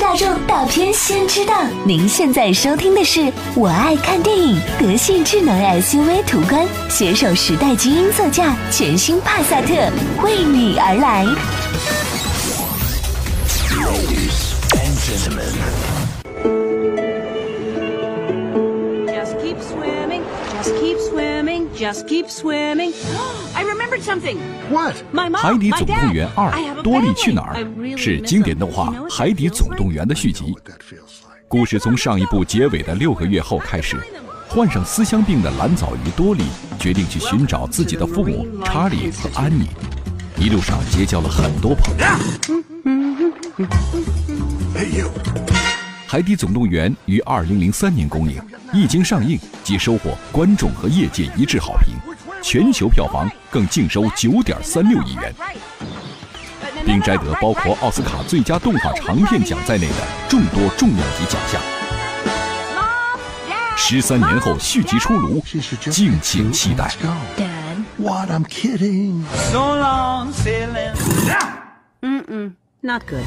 大众大片先知道。您现在收听的是《我爱看电影》，德系智能 SUV 途观携手时代基因座驾，全新帕萨特为你而来。Swimming，just keep swimming，just keep swimming。I remembered something，one，my mind。海底总动员二，多莉去哪儿？是经典动画，海底总动员的续集。故事从上一部结尾的六个月后开始，患上思乡病的蓝藻鱼多莉决定去寻找自己的父母查理和安妮，一路上结交了很多朋友。海底总动员》于二零零三年公映，一经上映即收获观众和业界一致好评，全球票房更净收九点三六亿元，并摘得包括奥斯卡最佳动画长片奖在内的众多重量级奖项。十三年后续集出炉敬请期待 let's。go. Dad，What? I'm kidding. So long sailing. Not good.